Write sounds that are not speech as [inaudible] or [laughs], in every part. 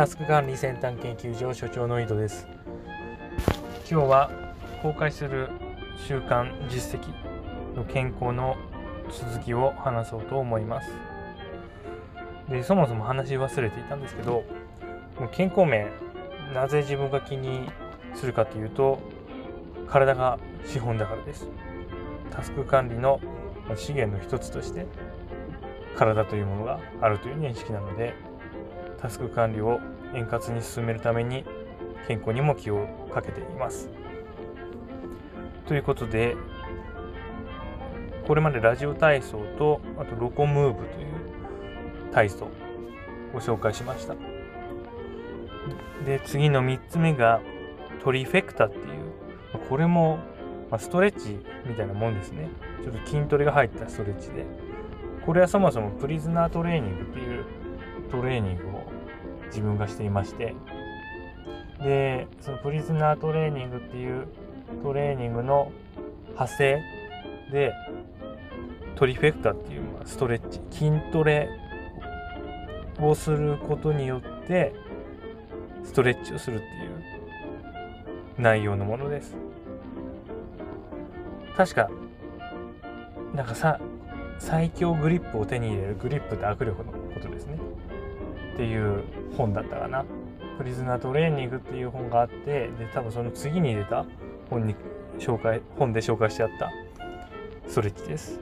タスク管理先端研究所所長の井戸です。今日は公開する習慣実績の健康の続きを話そうと思います。でそもそも話し忘れていたんですけど健康面なぜ自分が気にするかというと体が資本だからです。タスク管理の資源の一つとして体というものがあるという認識なのでタスク管理を円滑に進めるために健康にも気をかけています。ということでこれまでラジオ体操とあとロコムーブという体操を紹介しました。で次の3つ目がトリフェクタっていうこれもストレッチみたいなもんですね。ちょっと筋トレが入ったストレッチでこれはそもそもプリズナートレーニングっていうトレーニングを自分がしていまして。でそのプリズナートレーニングっていうトレーニングの派生。でトリフェクタっていうストレッチ。筋トレをすることによってストレッチをするっていう内容のものです。確かなんかさ最強グリップを手に入れるグリップって握力のことですね。っていう本だったかな。プリズナートレーニングっていう本があってで多分その次に出た本に紹介本で紹介してあったストレッチです。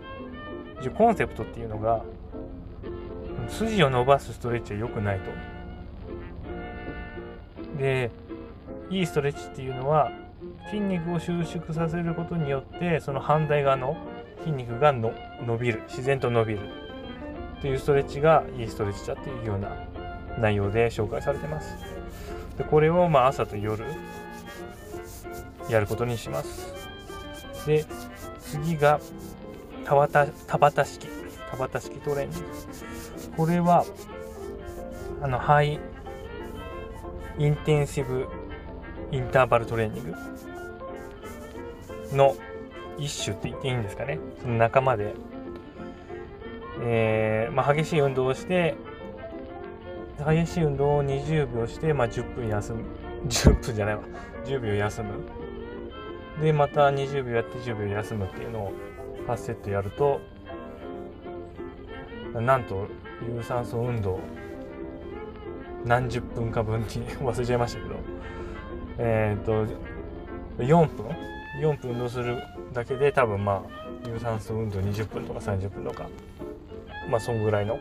一応コンセプトっていうのが筋を伸ばすストレッチは良くないと。でいいストレッチっていうのは筋肉を収縮させることによってその反対側の筋肉がの伸びる自然と伸びるっていうストレッチがいいストレッチだっていうような内容で紹介されてます。でこれをまあ朝と夜やることにします。で次が田畑田畑式。田畑式トレーニング。これはあのハイインテンシブインターバルトレーニングの一種って言っていいんですかね。その仲間で、えー、まあ、激しい運動をして激しい運動を20秒して、まあ、10分休む。[laughs] 10分じゃないわ。10秒休む。でまた20秒やって10秒休むっていうのを8セットやるとなんと有酸素運動何十分か分に [laughs] 忘れちゃいましたけど。えっ、と4分？4分運動するだけで多分まあ有酸素運動20分とか30分とかまあそんぐらいの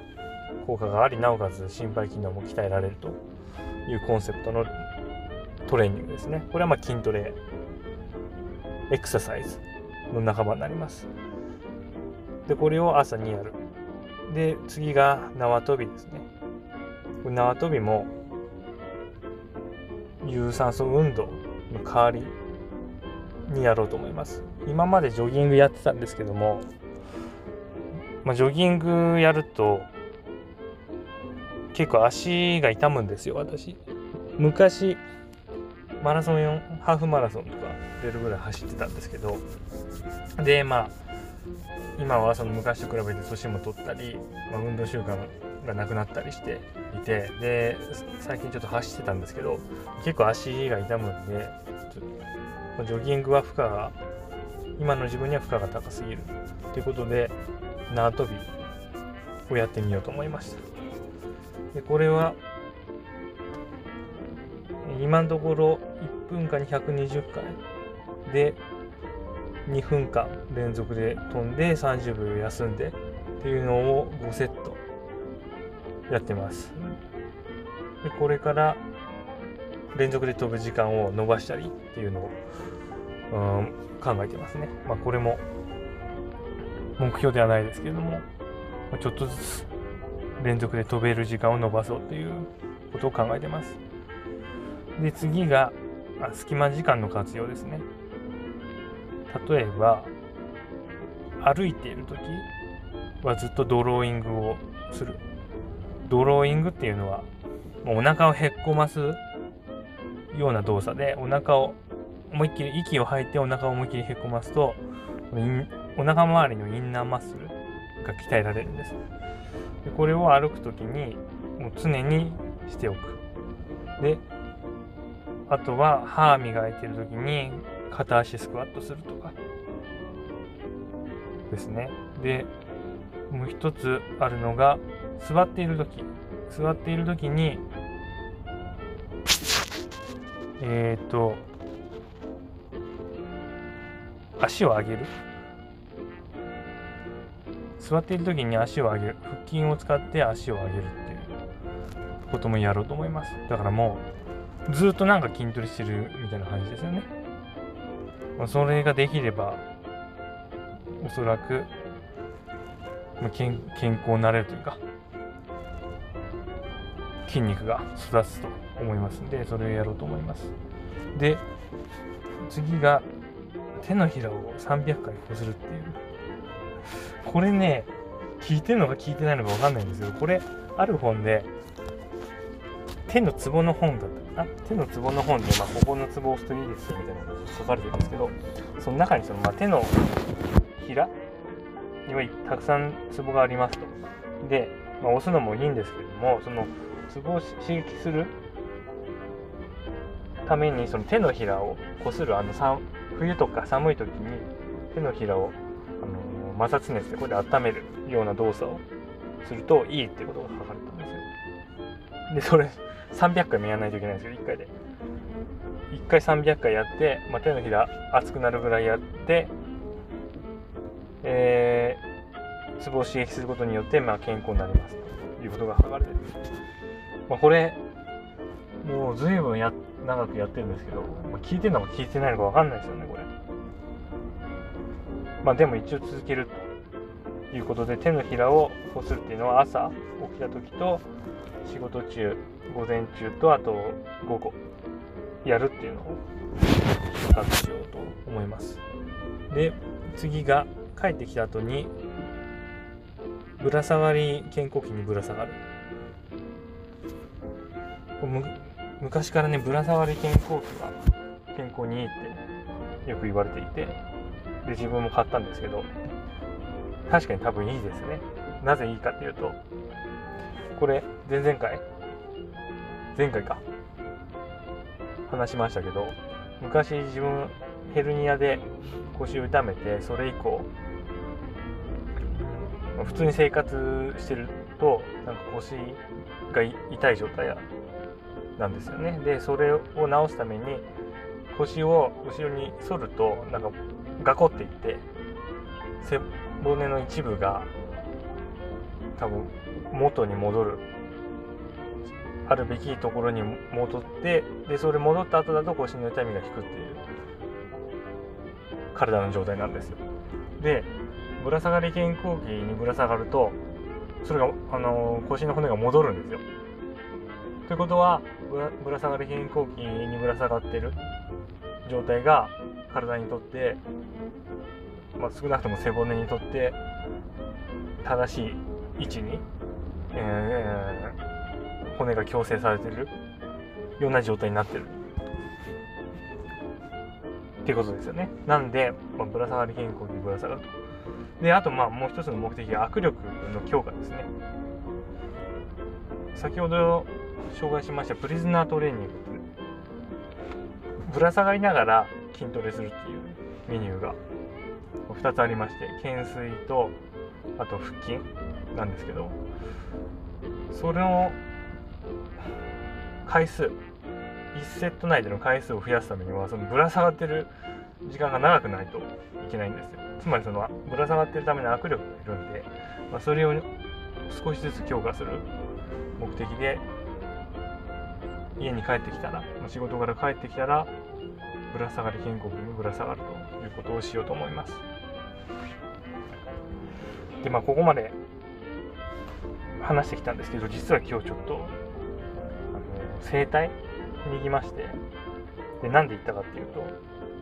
効果がありなおかつ心肺機能も鍛えられるというコンセプトのトレーニングですね。これはま筋トレエクササイズの仲間になります。でこれを朝にやる。で次が縄跳びですね。縄跳びも有酸素運動の代わりにやろうと思います。今までジョギングやってたんですけども、まあ、ジョギングやると結構足が痛むんですよ私。昔マラソン4ハーフマラソンとか出るぐらい走ってたんですけど。でまあ今はその昔と比べて年も取ったり、まあ、運動習慣がなくなったりしていてで最近ちょっと走ってたんですけど結構足が痛むんでジョギングは負荷が今の自分には負荷が高すぎるということで縄跳びをやってみようと思いました。でこれは今のところ1分間に120回で2分間連続で飛んで30秒休んでっていうのを5セットやってますでこれから連続で飛ぶ時間を伸ばしたりっていうのを、うん、考えてますね。まあ、これも目標ではないですけれども、ちょっとずつ連続で飛べる時間を伸ばそうということを考えてます。で、次が、あ隙間時間の活用ですね。例えば、歩いている時はずっとドローイングをする。ドローイングっていうのは、もうお腹をへっこますような動作でお腹を思いっきり息を吐いてお腹を思いっきりへこますとお腹周りのインナーマッスルが鍛えられるんですでこれを歩く時にもう常にしておく。であとは歯磨いてる時に片足スクワットするとか。ですね。でもう一つあるのが座っている時。座っている時にえっ、ー、と足を上げる。座っている時に足を上げる。腹筋を使って足を上げるっていうこともやろうと思います。だからもうずっとなんか筋トレしてるみたいな感じですよね、ま、それができればおそらく、まあ、健健康になれるというか筋肉が育つと思いますんでそれをやろうと思います。で次が手のひらを300回こするっていうこれね聞いてるのか聞いてないのか分かんないんですけどこれある本で手のツボの本だったかな？手のツボの本で、まあ、ここのツボを押すといいですみたいなことが書かれてるんですけどその中にその、まあ、手のひら？にはたくさんツボがありますと。で、まあ、押すのもいいんですけどもそのツボを刺激するためにその手のひらをこするあの冬とか寒い時に手のひらを、あの摩擦熱でこれで温めるような動作をするといいってことが書かれたんですよ。で、それ300回もやらないといけないんですよ、1回で。1回300回やって、まあ、手のひら熱くなるぐらいやって、えー、ツボを刺激することによって、まあ、健康になりますということが書かれてる。まあ、これ、もう随分や長くやってるんですけど、まあ、聞いてるのか聞いてないのか分かんないですよね、これ。まあでも一応続けるということで、手のひらをこするっていうのは朝起きた時と仕事中、午前中とあと午後やるっていうのを習慣しようと思います。で、次が帰ってきた後にぶら下がり健康器にぶら下がる。昔からねぶら下がり健康器は健康にいいってよく言われていてで自分も買ったんですけど確かに多分いいですね。なぜいいかっていうとこれ前々回？前回か。話しましたけど昔自分ヘルニアで腰を痛めてそれ以降普通に生活してるとなんか腰が痛い状態なんですよね。でそれを直すために腰を後ろに反るとなんかガコっていって背骨の一部が多分元に戻る。あるべきところに戻ってでそれ戻った後だと腰の痛みが引くっていう体の状態なんですよ。でぶら下がり健康器にぶら下がるとそれが、あのー、腰の骨が戻るんですよ。ということはぶら下がり健康器にぶら下がってる状態が体にとって、まあ、少なくとも背骨にとって正しい位置に、えー、骨が矯正されてるような状態になってるっていうことですよね。なんで、まあ、ぶら下がり健康にぶら下がると。で、あと、まあ、もう一つの目的は握力の強化ですね。先ほど紹介しましたプリズナートレーニングぶら下がりながら筋トレするっていうメニューが2つありまして懸垂とあと腹筋なんですけどそれの回数1セット内での回数を増やすためにはそのぶら下がってる時間が長くないといけないんですよ。つまりそのぶら下がってるための握力がいるんで、まあ、それを少しずつ強化する目的で家に帰ってきたら仕事から帰ってきたらぶら下がり健康にぶら下がるということをしようと思います。でまあここまで話してきたんですけど実は今日ちょっとあの整体に行きましてでなんで行ったかっていうと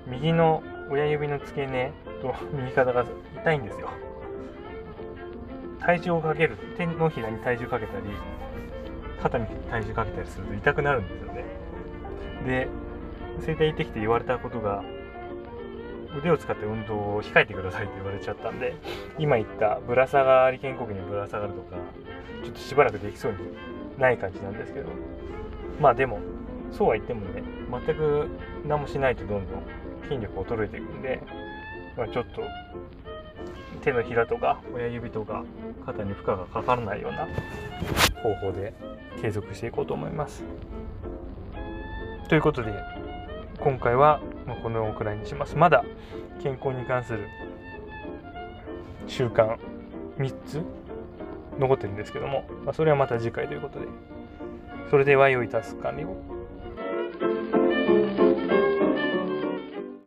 右の親指の付け根と右肩が痛いんですよ。体重をかける手のひらに体重かけたり肩に体重かけたりすると痛くなるんですよね。で整体行ってきて言われたことが腕を使って運動を控えてくださいって言われちゃったんで今言ったぶら下がり肩甲骨にぶら下がるとかちょっとしばらくできそうにない感じなんですけどまあでもそうは言ってもね全く何もしないとどんどん筋力衰えていくんで、まあ、ちょっと手のひらとか親指とか肩に負荷がかからないような方法で継続していこうと思います。ということで今回はまこのくらいにします。まだ健康に関する習慣3つ残ってるんですけども、まあ、それはまた次回ということで、それでは良いタスク完了。